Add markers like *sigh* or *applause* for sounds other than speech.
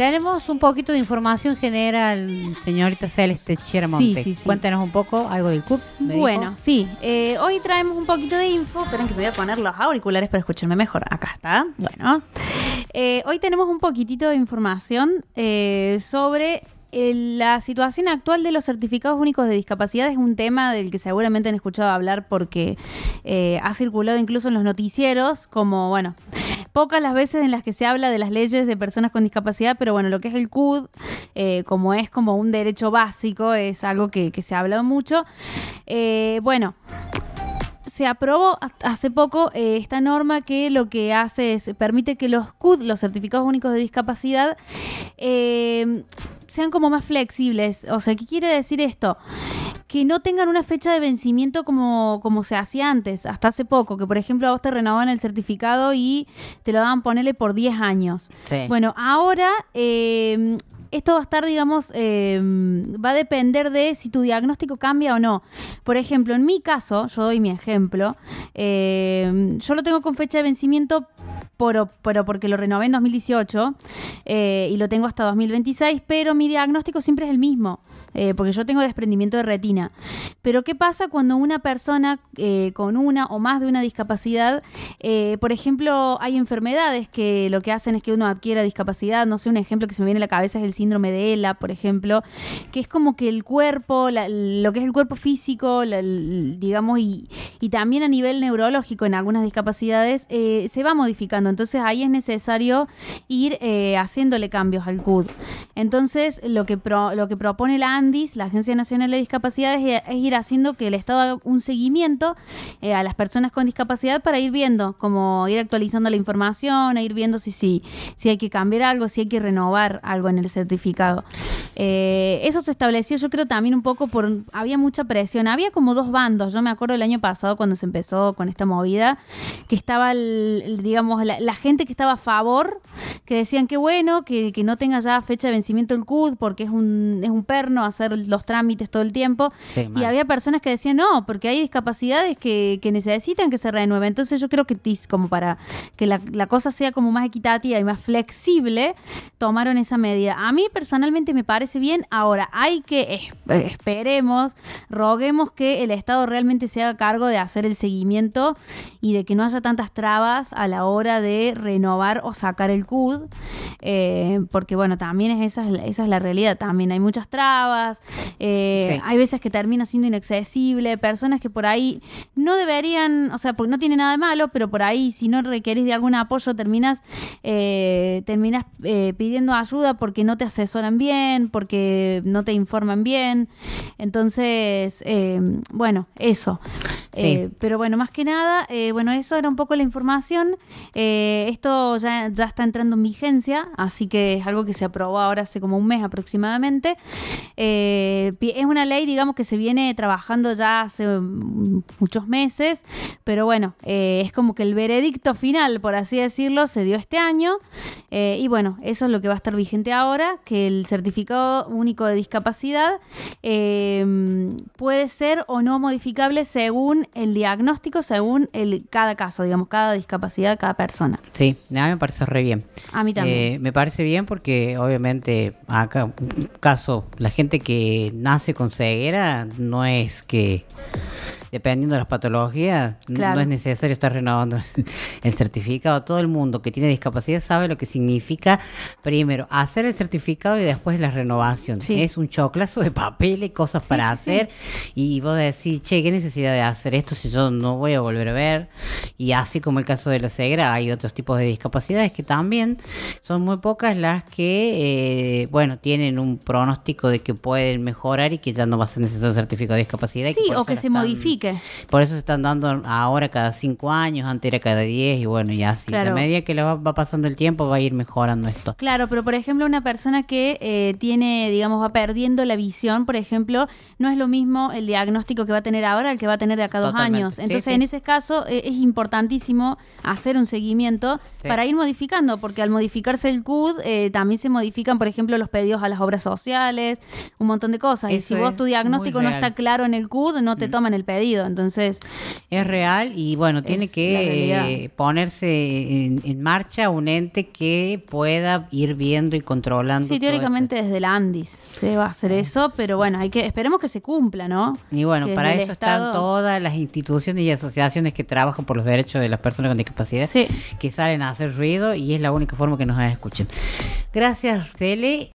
Tenemos un poquito de información general, señorita Celeste Cheramonte. Sí, sí, sí. Cuéntanos un poco algo del CUP. Bueno, dijo. sí. eh, hoy traemos un poquito de info. Esperen que me voy a poner los auriculares para escucharme mejor. Acá está. Bueno. Eh, hoy tenemos un poquitito de información eh, sobre la situación actual de los certificados únicos de discapacidad. Es un tema del que seguramente han escuchado hablar porque eh, ha circulado incluso en los noticieros como, bueno, pocas las veces en las que se habla de las leyes de personas con discapacidad, pero bueno, lo que es el CUD, eh, como es como un derecho básico, es algo que, se ha hablado mucho. Eh, bueno, se aprobó hace poco eh, esta norma que lo que hace es permite que los CUD, los certificados únicos de discapacidad, eh, sean como más flexibles. O sea, ¿qué quiere decir esto? Que no tengan una fecha de vencimiento como, como se hacía antes, hasta hace poco, que por ejemplo a vos te renovaban el certificado y te lo daban ponerle por 10 años. Sí. Bueno, ahora eh, esto va a estar, digamos, eh, va a depender de si tu diagnóstico cambia o no. Por ejemplo, en mi caso, yo doy mi ejemplo, eh, yo lo tengo con fecha de vencimiento, pero porque lo renové en 2018 eh, y lo tengo hasta 2026, pero mi diagnóstico siempre es el mismo, eh, porque yo tengo desprendimiento de retina. Pero ¿qué pasa cuando una persona eh, con una o más de una discapacidad, eh, por ejemplo, hay enfermedades que lo que hacen es que uno adquiera discapacidad, no sé, un ejemplo que se me viene a la cabeza es el síndrome de ELA, por ejemplo, que es como que el cuerpo, lo que es el cuerpo físico, digamos, y, también a nivel neurológico en algunas discapacidades, se va modificando. Entonces ahí es necesario ir eh, haciéndole cambios al CUD. Entonces lo que, pro- lo que propone la ANDIS, la Agencia Nacional de Discapacidades, es, ir haciendo que el Estado haga un seguimiento eh, a las personas con discapacidad para ir viendo, como ir actualizando la información, e ir viendo si, si, si hay que cambiar algo, si hay que renovar algo en el certificado. Eh, eso se estableció, yo creo, también un poco por. Había mucha presión. Había como dos bandos. Yo me acuerdo el año pasado cuando se empezó con esta movida, que estaba, el- el, digamos, la, la gente que estaba a favor, que decían que bueno, que, que no tenga ya fecha de vencimiento el CUD, porque es un, es un perno hacer los trámites todo el tiempo. Sí, y había personas que decían no, porque hay discapacidades que, que necesitan que se renueve. Entonces yo creo que tis- como para que la, la cosa sea como más equitativa y más flexible, tomaron esa medida. A mí personalmente me parece bien. Ahora, hay que, es- esperemos, roguemos que el Estado realmente se haga cargo de hacer el seguimiento y de que no haya tantas trabas a la hora de renovar o sacar el CUD. eh, porque bueno, también es esa, es la- esa es la realidad. También hay muchas trabas. eh, Sí. Hay veces que termina siendo inaccesible. Personas que por ahí no deberían, o sea, porque no tiene nada de malo, pero por ahí si no requerís de algún apoyo terminas, eh, terminas eh, pidiendo ayuda porque no te asesoran bien, porque no te informan bien. Entonces, eh, bueno, eso. Eh, pero bueno, más que nada, eh, bueno, eso era un poco la información. Eh, esto ya, ya está entrando en vigencia, así que es algo que se aprobó ahora hace como un mes aproximadamente. Eh, es una ley, digamos, que se viene trabajando ya hace mm, muchos meses, pero bueno, es como que el veredicto final, por así decirlo, se dio este año. Y bueno, eso es lo que va a estar vigente ahora, que el certificado único de discapacidad eh, puede ser o no modificable según el diagnóstico, según el, cada caso, digamos, cada discapacidad, cada persona. Sí, a mí me parece re bien. A mí también. Eh, me parece bien porque obviamente acá, un caso, la gente que nace con ceguera no es que, dependiendo de las patologías, Claro. no es necesario estar renovando *laughs* el certificado. Todo el mundo que tiene discapacidad sabe lo que significa primero hacer el certificado y después la renovación. Sí. Es un choclazo de papel y cosas Sí, para sí, hacer y vos decís, che, ¿qué necesidad de hacer esto si yo no voy a volver a ver? Y así como el caso de la ceguera, hay otros tipos de discapacidades que también son muy pocas las que, eh, bueno, tienen un pronóstico de que pueden mejorar y que ya no va a ser necesario un certificado de discapacidad. y sí, o que se están- Por eso se están dando ahora cada cinco años, antes era cada diez y bueno, y así. Claro. A medida que le va, va pasando el tiempo va a ir mejorando esto. Claro, pero por ejemplo, una persona que eh, tiene, digamos, va perdiendo la visión, por ejemplo, no es lo mismo el diagnóstico que va a tener ahora al que va a tener de acá a dos Totalmente. años. Entonces, sí. en ese caso, eh, es importantísimo hacer un seguimiento Sí. para ir modificando, porque al modificarse el CUD, eh, también se modifican, por ejemplo, los pedidos a las obras sociales, un montón de cosas. y si vos tu diagnóstico no está claro en el CUD, no te toman el pedido. Entonces, Es real y bueno, tiene la que ponerse en, en marcha un ente que pueda ir viendo y controlando. sí, teóricamente desde el Andis se va a hacer eso, pero bueno, hay que esperemos que se cumpla, ¿no? Y bueno, que para eso Estado- están todas las instituciones y asociaciones que trabajan por los derechos de las personas con discapacidad, Sí. que salen a hacer ruido y es la única forma que nos escuchen. Gracias, Cele.